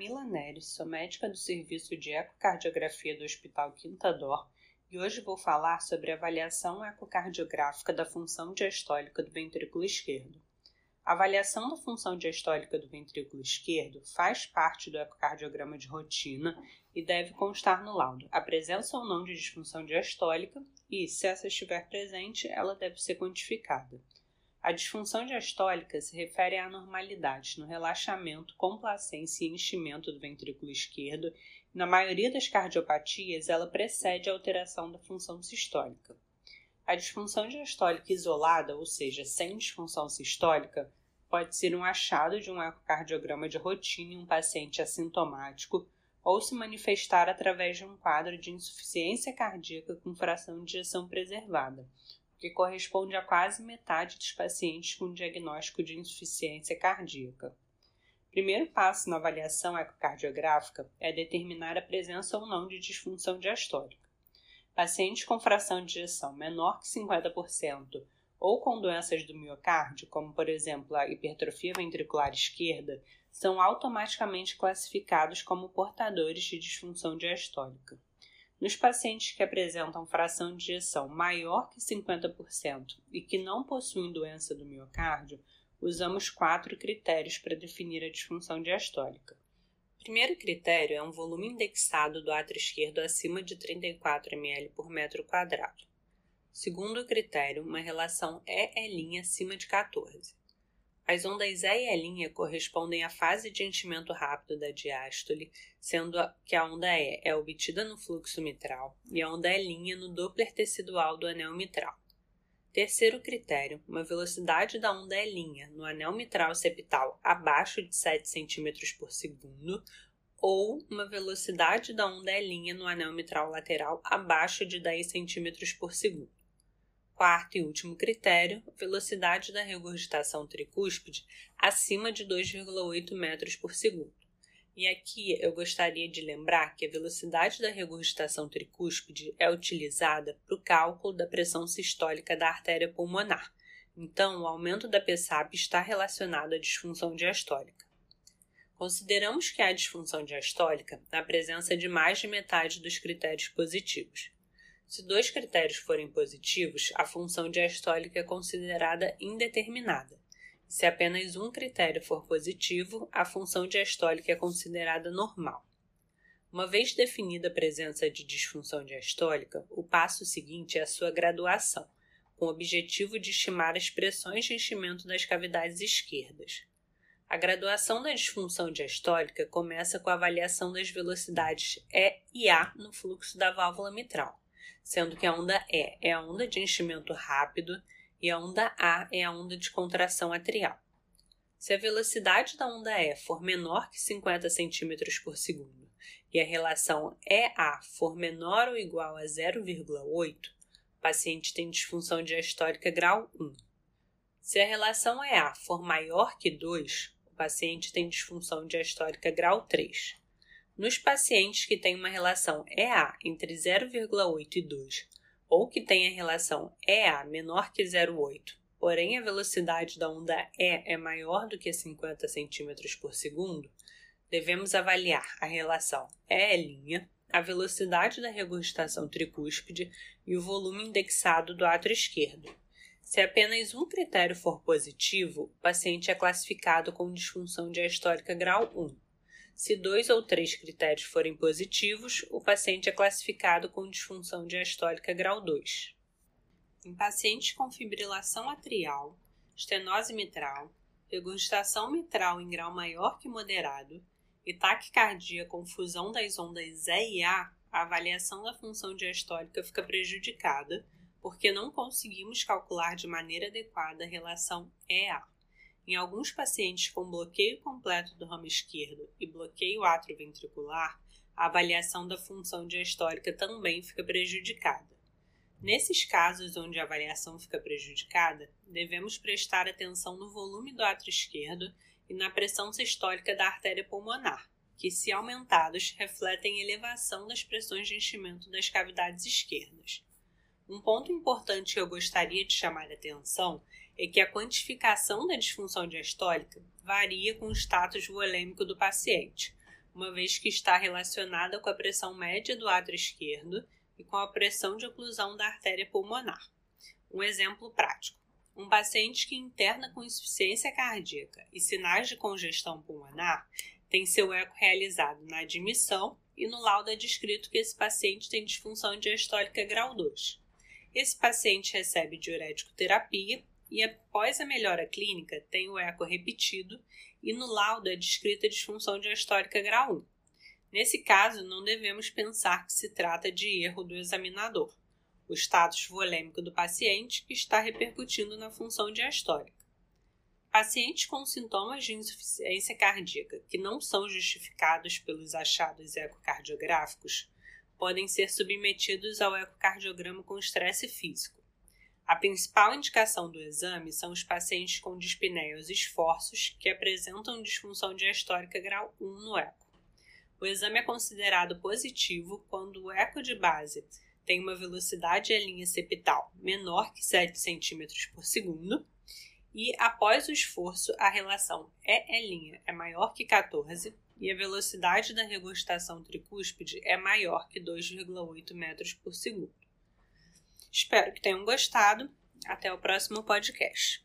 Camila Neres, sou médica do Serviço de Ecocardiografia do Hospital Quinta Dor e hoje vou falar sobre a avaliação ecocardiográfica da função diastólica do ventrículo esquerdo. A avaliação da função diastólica do ventrículo esquerdo faz parte do ecocardiograma de rotina e deve constar no laudo a presença ou não de disfunção diastólica e, se essa estiver presente, ela deve ser quantificada. A disfunção diastólica se refere a anormalidades no relaxamento, complacência e enchimento do ventrículo esquerdo. Na maioria das cardiopatias, ela precede a alteração da função sistólica. A disfunção diastólica isolada, ou seja, sem disfunção sistólica, pode ser um achado de um ecocardiograma de rotina em um paciente assintomático ou se manifestar através de um quadro de insuficiência cardíaca com fração de ejeção preservada, que corresponde a quase metade dos pacientes com diagnóstico de insuficiência cardíaca. O primeiro passo na avaliação ecocardiográfica é determinar a presença ou não de disfunção diastólica. Pacientes com fração de ejeção menor que 50% ou com doenças do miocárdio, como por exemplo a hipertrofia ventricular esquerda, são automaticamente classificados como portadores de disfunção diastólica. Nos pacientes que apresentam fração de ejeção maior que 50% e que não possuem doença do miocárdio, usamos quatro critérios para definir a disfunção diastólica. O primeiro critério é um volume indexado do átrio esquerdo acima de 34 ml por metro quadrado. Segundo critério, uma relação EE' acima de 14. As ondas E e E' correspondem à fase de enchimento rápido da diástole, sendo que a onda E é obtida no fluxo mitral e a onda E' no Doppler tecidual do anel mitral. Terceiro critério, uma velocidade da onda E' no anel mitral septal abaixo de 7 cm por segundo ou uma velocidade da onda E' no anel mitral lateral abaixo de 10 cm por segundo. Quarto e último critério, velocidade da regurgitação tricúspide acima de 2,8 metros por segundo. E aqui eu gostaria de lembrar que a velocidade da regurgitação tricúspide é utilizada para o cálculo da pressão sistólica da artéria pulmonar. Então, o aumento da PSAP está relacionado à disfunção diastólica. Consideramos que há disfunção diastólica na presença de mais de metade dos critérios positivos. Se dois critérios forem positivos, a função diastólica é considerada indeterminada. Se apenas um critério for positivo, a função diastólica é considerada normal. Uma vez definida a presença de disfunção diastólica, o passo seguinte é a sua graduação, com o objetivo de estimar as pressões de enchimento das cavidades esquerdas. A graduação da disfunção diastólica começa com a avaliação das velocidades E e A no fluxo da válvula mitral sendo que a onda E é a onda de enchimento rápido e a onda A é a onda de contração atrial. Se a velocidade da onda E for menor que 50 cm por segundo e a relação EA for menor ou igual a 0,8, o paciente tem disfunção diastólica grau 1. Se a relação EA for maior que 2, o paciente tem disfunção diastólica grau 3. Nos pacientes que têm uma relação EA entre 0,8 e 2 ou que têm a relação EA menor que 0,8, porém a velocidade da onda E é maior do que 50 cm por segundo, devemos avaliar a relação E', a velocidade da regurgitação tricúspide e o volume indexado do átrio esquerdo. Se apenas um critério for positivo, o paciente é classificado com disfunção diastólica grau 1 se dois ou três critérios forem positivos, o paciente é classificado com disfunção diastólica grau 2. Em pacientes com fibrilação atrial, estenose mitral, regurgitação mitral em grau maior que moderado e taquicardia com fusão das ondas E e A, a avaliação da função diastólica fica prejudicada porque não conseguimos calcular de maneira adequada a relação EA. Em alguns pacientes com bloqueio completo do ramo esquerdo e bloqueio atrioventricular, a avaliação da função diastólica também fica prejudicada. Nesses casos onde a avaliação fica prejudicada, devemos prestar atenção no volume do átrio esquerdo e na pressão sistólica da artéria pulmonar, que, se aumentados, refletem elevação das pressões de enchimento das cavidades esquerdas. Um ponto importante que eu gostaria de chamar a atenção é que a quantificação da disfunção diastólica varia com o status volêmico do paciente. uma vez que está relacionada com a pressão média do átrio esquerdo e com a pressão de oclusão da artéria pulmonar. Um exemplo prático. Um paciente que interna com insuficiência cardíaca e sinais de congestão pulmonar tem seu eco realizado na admissão e no laudo é descrito que esse paciente tem disfunção diastólica grau 2. Esse paciente recebe diurético terapia e após a melhora clínica tem o eco repetido e no laudo é descrita a disfunção diastólica grau 1. Nesse caso, não devemos pensar que se trata de erro do examinador. O status volêmico do paciente está repercutindo na função diastólica. Pacientes com sintomas de insuficiência cardíaca que não são justificados pelos achados ecocardiográficos podem ser submetidos ao ecocardiograma com estresse físico. A principal indicação do exame são os pacientes com dispneias esforços que apresentam disfunção diastólica grau 1 no eco. O exame é considerado positivo quando o eco de base tem uma velocidade em linha septal menor que 7 cm por segundo e após o esforço a relação E' é maior que 14 e a velocidade da regurgitação tricúspide é maior que 2,8 metros por segundo. Espero que tenham gostado. Até o próximo podcast.